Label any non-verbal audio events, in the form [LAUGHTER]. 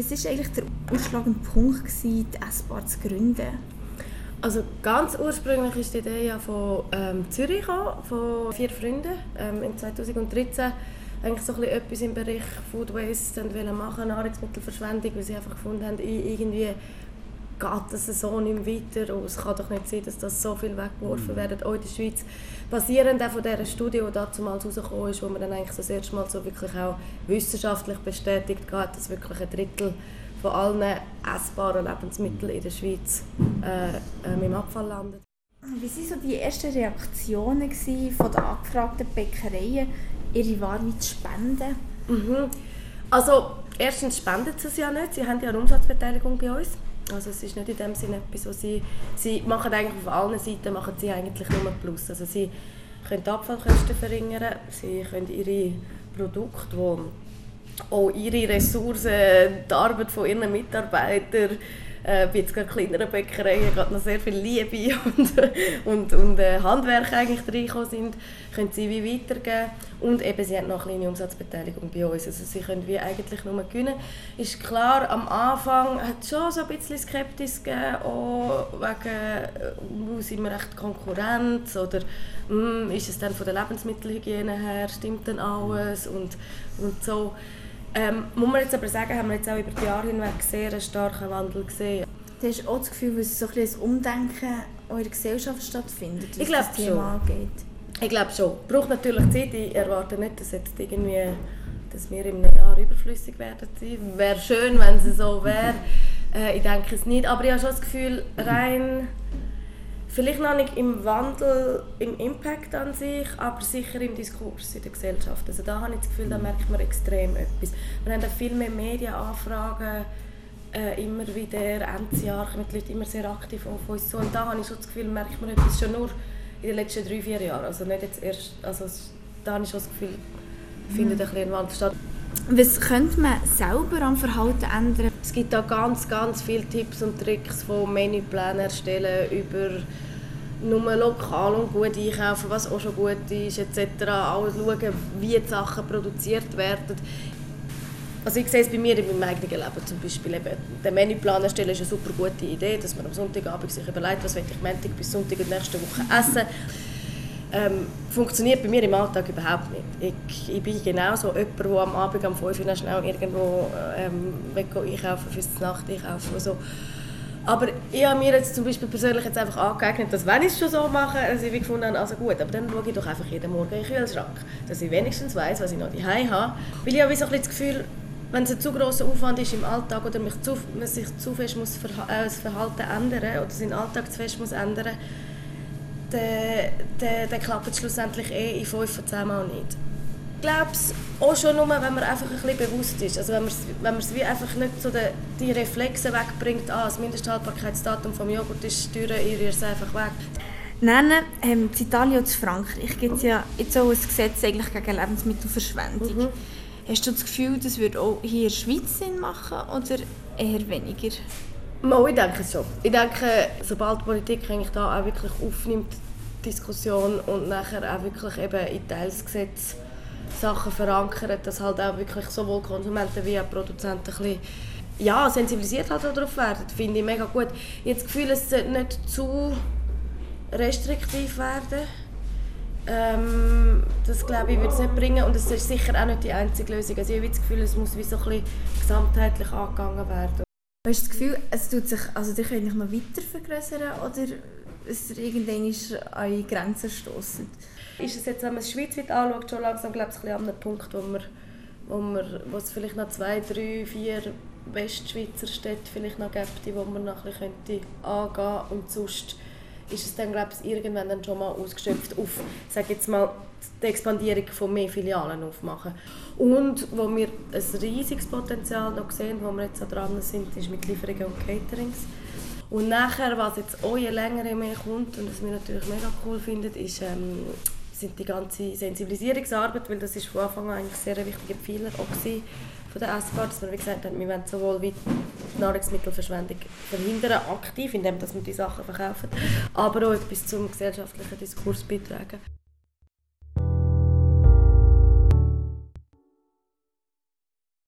Was war eigentlich der ausschlagende Punkt, gewesen, die S-Bar zu gründen? Also ganz ursprünglich ist die Idee ja von ähm, Zürich gekommen, von vier Freunden ähm, in 2013 eigentlich so ein bisschen etwas im Bereich Food Waste machen, Nahrungsmittelverschwendung, weil sie einfach gefunden haben, irgendwie geht das so nicht mehr weiter und es kann doch nicht sein, dass das so viel weggeworfen mhm. wird, auch in der Schweiz. Basierend auch von dieser Studie, die damals rausgekommen ist, wo man dann eigentlich das erste Mal so wirklich auch wissenschaftlich bestätigt hat, dass wirklich ein Drittel von allen essbaren Lebensmitteln in der Schweiz äh, äh, im Abfall landet. Wie waren so die ersten Reaktionen von den angefragten Bäckereien, ihre Ware zu spenden? Mhm. Also erstens spenden sie es ja nicht, sie haben ja eine Umsatzbeteiligung bei uns. Also es ist nicht in dem Sinne etwas, was sie, sie machen eigentlich auf allen Seiten machen sie eigentlich nur Plus. Also sie können die Abfallkosten verringern, sie können ihre Produkte, die auch ihre Ressourcen, die Arbeit von ihren Mitarbeitern äh, bei jetzt kleineren Bäckereien gerade noch sehr viel Liebe [LAUGHS] und, und, und äh, Handwerk eigentlich reingekommen sind, können sie wie weitergeben. Und eben, sie haben noch eine kleine Umsatzbeteiligung bei uns. Also sie können wie eigentlich nur gewinnen. Ist klar, am Anfang hat es schon so ein bisschen Skepsis gegeben, auch wegen, äh, sind wir echt Konkurrenz oder mh, hm, ist es dann von der Lebensmittelhygiene her, stimmt denn alles und, und so. Ähm, muss man jetzt aber sagen, haben wir jetzt auch über die Jahre hinweg sehr einen starken Wandel gesehen. Du hast auch das Gefühl, dass so ein, ein Umdenken in eurer Gesellschaft stattfindet, was ich das Thema schon. angeht? Ich glaube schon. Es braucht natürlich Zeit. Ich erwarte nicht, dass, jetzt irgendwie, dass wir einem Jahr überflüssig werden. Wäre schön, wenn es so wäre. Äh, ich denke es nicht. Aber ich habe schon das Gefühl, rein Vielleicht noch nicht im Wandel, im Impact an sich, aber sicher im Diskurs in der Gesellschaft. Also da habe ich das Gefühl, da merkt man extrem etwas. Wir haben viel mehr Medienanfragen, äh, immer wieder, Endjahr kommen die Leute immer sehr aktiv auf uns zu. Und da habe ich schon das Gefühl, merkt man etwas schon nur in den letzten drei, vier Jahren. Also nicht jetzt erst, also da habe ich schon das Gefühl, findet ein, ein Wandel statt. Was könnte man selber am Verhalten ändern? Es gibt da ganz, ganz viele Tipps und Tricks von Menüplänen erstellen über nur lokal und gut einkaufen, was auch schon gut ist, etc. Auch schauen, wie die Sachen produziert werden. Also ich sehe es bei mir in meinem eigenen Leben zum Beispiel. Eben, den Menüplan erstellen ist eine super gute Idee, dass man am Sonntagabend sich überlegt, was ich Montag bis Sonntag und nächste Woche essen ähm, funktioniert bei mir im Alltag überhaupt nicht. Ich, ich bin genau so jemand, der am Abend um 5 Uhr schnell irgendwo ähm, einkaufen fürs Nacht einkaufen so. Aber ich habe mir jetzt zum Beispiel persönlich jetzt einfach angeeignet, dass wenn ich es schon so mache, dass ich gefunden habe, also gut, aber dann schaue ich doch einfach jeden Morgen in den Kühlschrank, dass ich wenigstens weiß, was ich noch daheim habe. Weil ich habe so ein das Gefühl, wenn es ein zu grosser Aufwand ist im Alltag oder mich zu, man sich zu fest muss äh, das Verhalten ändern oder seinen Alltag zu fest muss ändern dann, dann, dann klappt es schlussendlich eh in fünf von zehn Mal nicht. Ich glaube es auch schon nur, wenn man einfach ein bisschen bewusst ist. Also wenn man wenn es wie einfach nicht so die, die Reflexe wegbringt, ah, das Mindesthaltbarkeitsdatum vom Joghurt ist teuer, ich rühre es einfach weg. Nennen, ähm, in Italien und in Frankreich gibt es ja jetzt auch ein Gesetz eigentlich gegen Lebensmittelverschwendung. Mhm. Hast du das Gefühl, das würde auch hier in der Schweiz Sinn machen oder eher weniger? Mal, ich denke schon. Ich denke, sobald die Politik eigentlich da auch wirklich aufnimmt, Diskussion und nachher auch wirklich eben in Teilsgesetz Sachen verankert, dass halt auch wirklich sowohl Konsumenten wie auch Produzenten ein bisschen ja, sensibilisiert halt darauf werden, finde ich mega gut. Ich habe das Gefühl, es sollte nicht zu restriktiv werden. Ähm, das glaube ich würde es nicht bringen und es ist sicher auch nicht die einzige Lösung. Also ich habe das Gefühl, es muss wie so ein bisschen gesamtheitlich angegangen werden. Hast du das Gefühl, es tut sich, also die können noch weiter vergrößern oder es irgendwann an Grenzen stoßen? Ist es jetzt, wenn man es schweizweit anschaut, schon langsam glaube ich, an einem Punkt, wo, man, wo, man, wo es vielleicht noch zwei, drei, vier Westschweizer Städte vielleicht noch gibt, wo man noch ein bisschen angehen könnte und sonst ist es dann, glaube ich, irgendwann dann schon mal ausgeschöpft auf, sage jetzt mal, die Expandierung von mehr Filialen aufmachen. Und wo wir ein riesiges Potenzial noch sehen, wo wir jetzt dran sind, ist mit Lieferungen und Caterings. Und nachher, was jetzt auch je länger mehr kommt und was wir natürlich mega cool finden, ist, ähm, sind die ganze Sensibilisierungsarbeit, weil das ist von Anfang an eigentlich sehr ein wichtiger Pfeiler auch von der SVR, dass wir wie gesagt haben, wir wollen sowohl wie Nahrungsmittelverschwendung verhindern, aktiv, indem wir die Sachen verkaufen, aber auch etwas zum gesellschaftlichen Diskurs beitragen.